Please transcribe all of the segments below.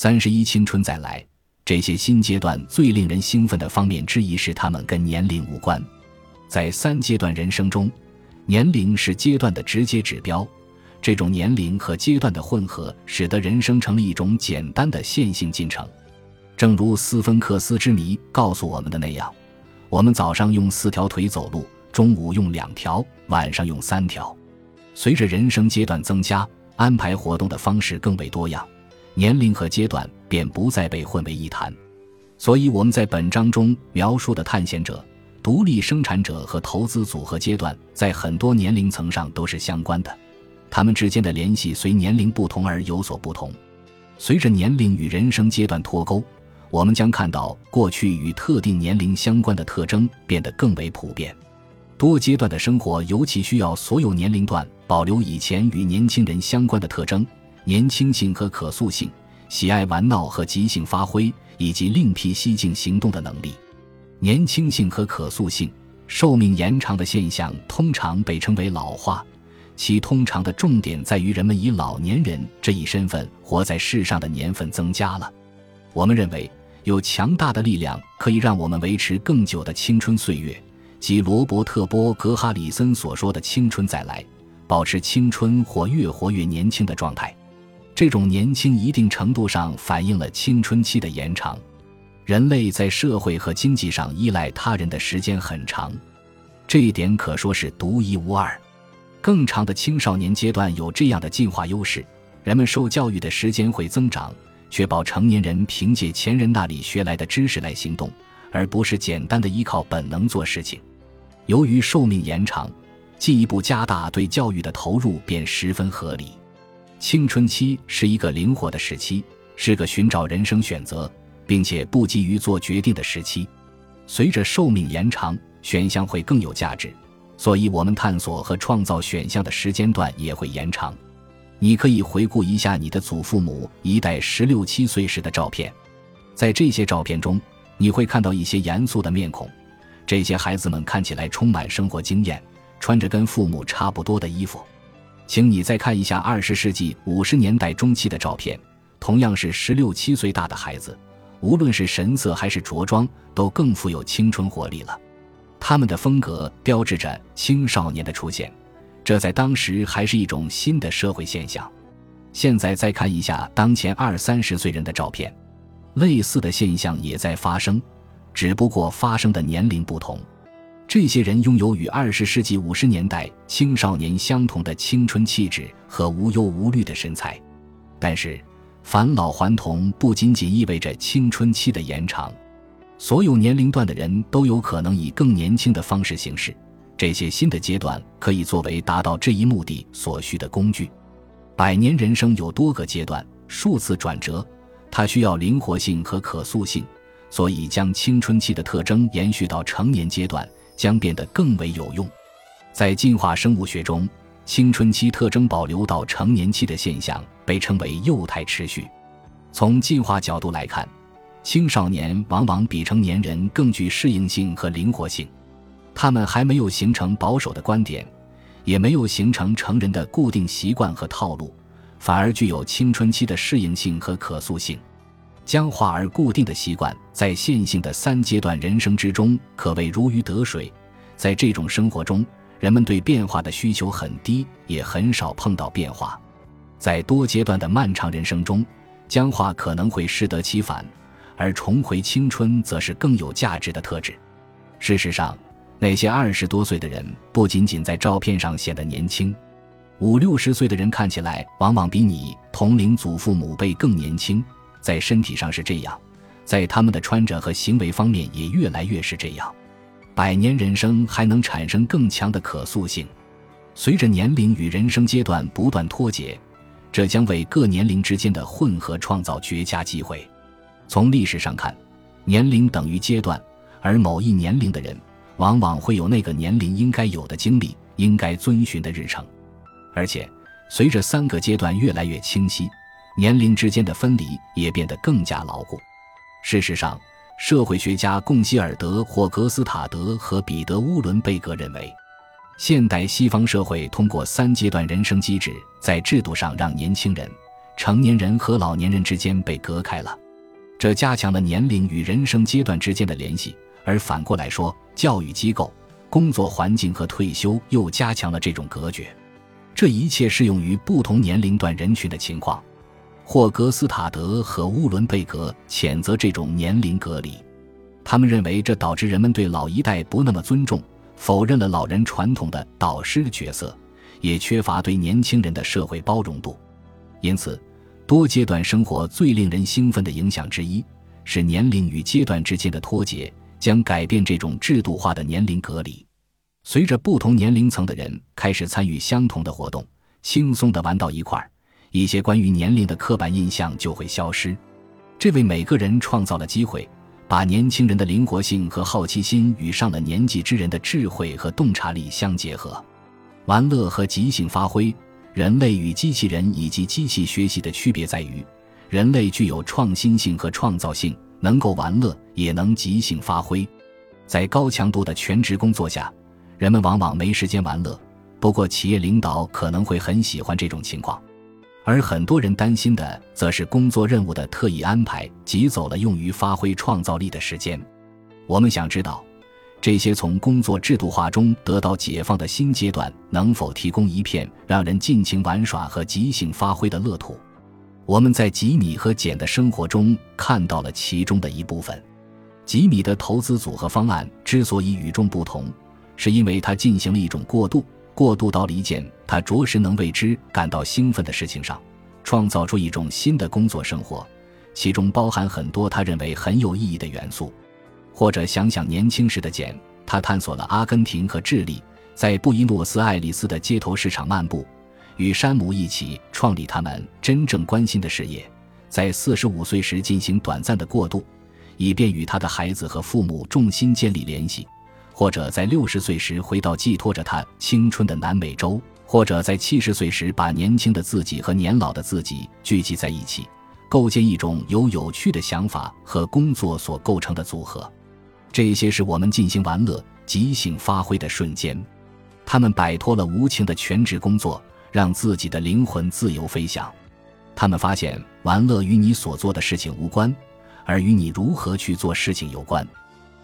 三十一青春再来，这些新阶段最令人兴奋的方面之一是他们跟年龄无关。在三阶段人生中，年龄是阶段的直接指标。这种年龄和阶段的混合，使得人生成了一种简单的线性进程。正如斯芬克斯之谜告诉我们的那样，我们早上用四条腿走路，中午用两条，晚上用三条。随着人生阶段增加，安排活动的方式更为多样，年龄和阶段便不再被混为一谈。所以，我们在本章中描述的探险者。独立生产者和投资组合阶段在很多年龄层上都是相关的，他们之间的联系随年龄不同而有所不同。随着年龄与人生阶段脱钩，我们将看到过去与特定年龄相关的特征变得更为普遍。多阶段的生活尤其需要所有年龄段保留以前与年轻人相关的特征：年轻性和可塑性，喜爱玩闹和即兴发挥，以及另辟蹊径行动的能力。年轻性和可塑性，寿命延长的现象通常被称为老化，其通常的重点在于人们以老年人这一身份活在世上的年份增加了。我们认为有强大的力量可以让我们维持更久的青春岁月，即罗伯特·波格哈里森所说的“青春再来”，保持青春或越活越年轻的状态。这种年轻一定程度上反映了青春期的延长。人类在社会和经济上依赖他人的时间很长，这一点可说是独一无二。更长的青少年阶段有这样的进化优势：人们受教育的时间会增长，确保成年人凭借前人那里学来的知识来行动，而不是简单的依靠本能做事情。由于寿命延长，进一步加大对教育的投入便十分合理。青春期是一个灵活的时期，是个寻找人生选择。并且不急于做决定的时期，随着寿命延长，选项会更有价值，所以我们探索和创造选项的时间段也会延长。你可以回顾一下你的祖父母一代十六七岁时的照片，在这些照片中，你会看到一些严肃的面孔，这些孩子们看起来充满生活经验，穿着跟父母差不多的衣服。请你再看一下二十世纪五十年代中期的照片，同样是十六七岁大的孩子。无论是神色还是着装，都更富有青春活力了。他们的风格标志着青少年的出现，这在当时还是一种新的社会现象。现在再看一下当前二三十岁人的照片，类似的现象也在发生，只不过发生的年龄不同。这些人拥有与二十世纪五十年代青少年相同的青春气质和无忧无虑的身材，但是。返老还童不仅仅意味着青春期的延长，所有年龄段的人都有可能以更年轻的方式行事。这些新的阶段可以作为达到这一目的所需的工具。百年人生有多个阶段，数次转折，它需要灵活性和可塑性，所以将青春期的特征延续到成年阶段将变得更为有用。在进化生物学中。青春期特征保留到成年期的现象被称为幼态持续。从进化角度来看，青少年往往比成年人更具适应性和灵活性。他们还没有形成保守的观点，也没有形成成人的固定习惯和套路，反而具有青春期的适应性和可塑性。僵化而固定的习惯在线性的三阶段人生之中可谓如鱼得水。在这种生活中，人们对变化的需求很低，也很少碰到变化。在多阶段的漫长人生中，僵化可能会适得其反，而重回青春则是更有价值的特质。事实上，那些二十多岁的人不仅仅在照片上显得年轻，五六十岁的人看起来往往比你同龄祖父母辈更年轻。在身体上是这样，在他们的穿着和行为方面也越来越是这样。百年人生还能产生更强的可塑性，随着年龄与人生阶段不断脱节，这将为各年龄之间的混合创造绝佳机会。从历史上看，年龄等于阶段，而某一年龄的人往往会有那个年龄应该有的经历、应该遵循的日程。而且，随着三个阶段越来越清晰，年龄之间的分离也变得更加牢固。事实上，社会学家贡希尔德·霍格斯塔德和彼得·乌伦贝格认为，现代西方社会通过三阶段人生机制，在制度上让年轻人成年人和老年人之间被隔开了，这加强了年龄与人生阶段之间的联系；而反过来说，教育机构、工作环境和退休又加强了这种隔绝。这一切适用于不同年龄段人群的情况。霍格斯塔德和乌伦贝格谴责这种年龄隔离，他们认为这导致人们对老一代不那么尊重，否认了老人传统的导师的角色，也缺乏对年轻人的社会包容度。因此，多阶段生活最令人兴奋的影响之一是年龄与阶段之间的脱节将改变这种制度化的年龄隔离。随着不同年龄层的人开始参与相同的活动，轻松地玩到一块儿，一些关于年龄的刻板印象就会消失。这为每个人创造了机会，把年轻人的灵活性和好奇心与上了年纪之人的智慧和洞察力相结合。玩乐和即兴发挥，人类与机器人以及机器学习的区别在于，人类具有创新性和创造性，能够玩乐也能即兴发挥。在高强度的全职工作下。人们往往没时间玩乐，不过企业领导可能会很喜欢这种情况，而很多人担心的则是工作任务的特意安排挤走了用于发挥创造力的时间。我们想知道，这些从工作制度化中得到解放的新阶段能否提供一片让人尽情玩耍和即兴发挥的乐土？我们在吉米和简的生活中看到了其中的一部分。吉米的投资组合方案之所以与众不同。是因为他进行了一种过渡，过渡到了一件他着实能为之感到兴奋的事情上，创造出一种新的工作生活，其中包含很多他认为很有意义的元素。或者想想年轻时的简，他探索了阿根廷和智利，在布宜诺斯艾利斯的街头市场漫步，与山姆一起创立他们真正关心的事业，在四十五岁时进行短暂的过渡，以便与他的孩子和父母重新建立联系。或者在六十岁时回到寄托着他青春的南美洲，或者在七十岁时把年轻的自己和年老的自己聚集在一起，构建一种由有趣的想法和工作所构成的组合。这些是我们进行玩乐、即兴发挥的瞬间。他们摆脱了无情的全职工作，让自己的灵魂自由飞翔。他们发现玩乐与你所做的事情无关，而与你如何去做事情有关。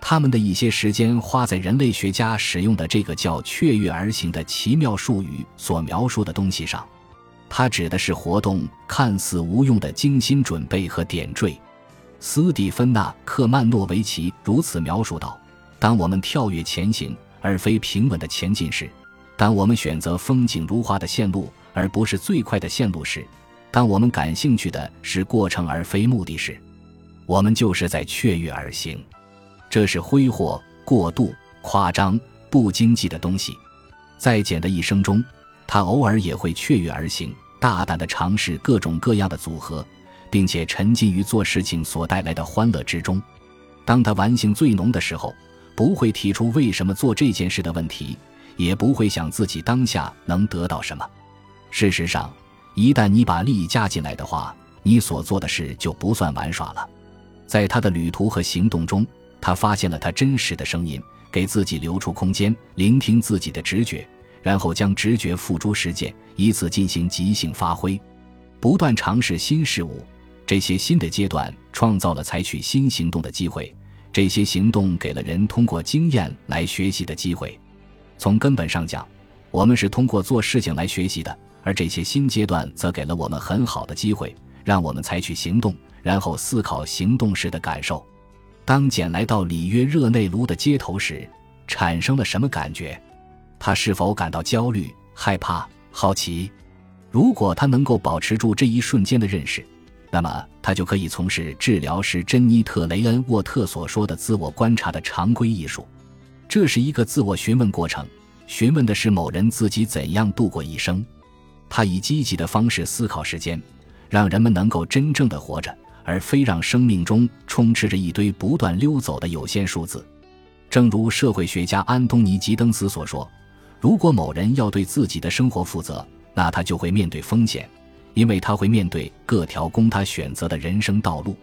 他们的一些时间花在人类学家使用的这个叫“雀跃而行”的奇妙术语所描述的东西上，它指的是活动看似无用的精心准备和点缀。斯蒂芬娜·克曼诺维奇如此描述道：“当我们跳跃前行而非平稳的前进时，当我们选择风景如画的线路而不是最快的线路时，当我们感兴趣的是过程而非目的时，我们就是在雀跃而行。”这是挥霍、过度、夸张、不经济的东西。在简的一生中，他偶尔也会雀跃而行，大胆地尝试各种各样的组合，并且沉浸于做事情所带来的欢乐之中。当他玩性最浓的时候，不会提出为什么做这件事的问题，也不会想自己当下能得到什么。事实上，一旦你把利益加进来的话，你所做的事就不算玩耍了。在他的旅途和行动中。他发现了他真实的声音，给自己留出空间，聆听自己的直觉，然后将直觉付诸实践，以此进行即兴发挥，不断尝试新事物。这些新的阶段创造了采取新行动的机会，这些行动给了人通过经验来学习的机会。从根本上讲，我们是通过做事情来学习的，而这些新阶段则给了我们很好的机会，让我们采取行动，然后思考行动时的感受。当简来到里约热内卢的街头时，产生了什么感觉？他是否感到焦虑、害怕、好奇？如果他能够保持住这一瞬间的认识，那么他就可以从事治疗师珍妮特·雷恩沃特所说的自我观察的常规艺术。这是一个自我询问过程，询问的是某人自己怎样度过一生。他以积极的方式思考时间，让人们能够真正的活着。而非让生命中充斥着一堆不断溜走的有限数字，正如社会学家安东尼·吉登斯所说：“如果某人要对自己的生活负责，那他就会面对风险，因为他会面对各条供他选择的人生道路。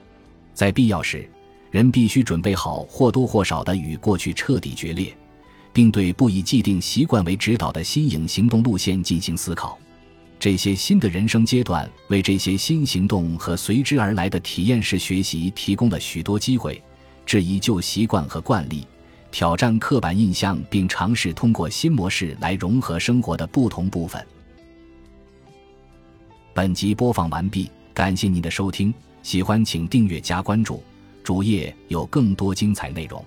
在必要时，人必须准备好或多或少的与过去彻底决裂，并对不以既定习惯为指导的新颖行动路线进行思考。这些新的人生阶段为这些新行动和随之而来的体验式学习提供了许多机会，质疑旧习惯和惯例，挑战刻板印象，并尝试通过新模式来融合生活的不同部分。本集播放完毕，感谢您的收听，喜欢请订阅加关注，主页有更多精彩内容。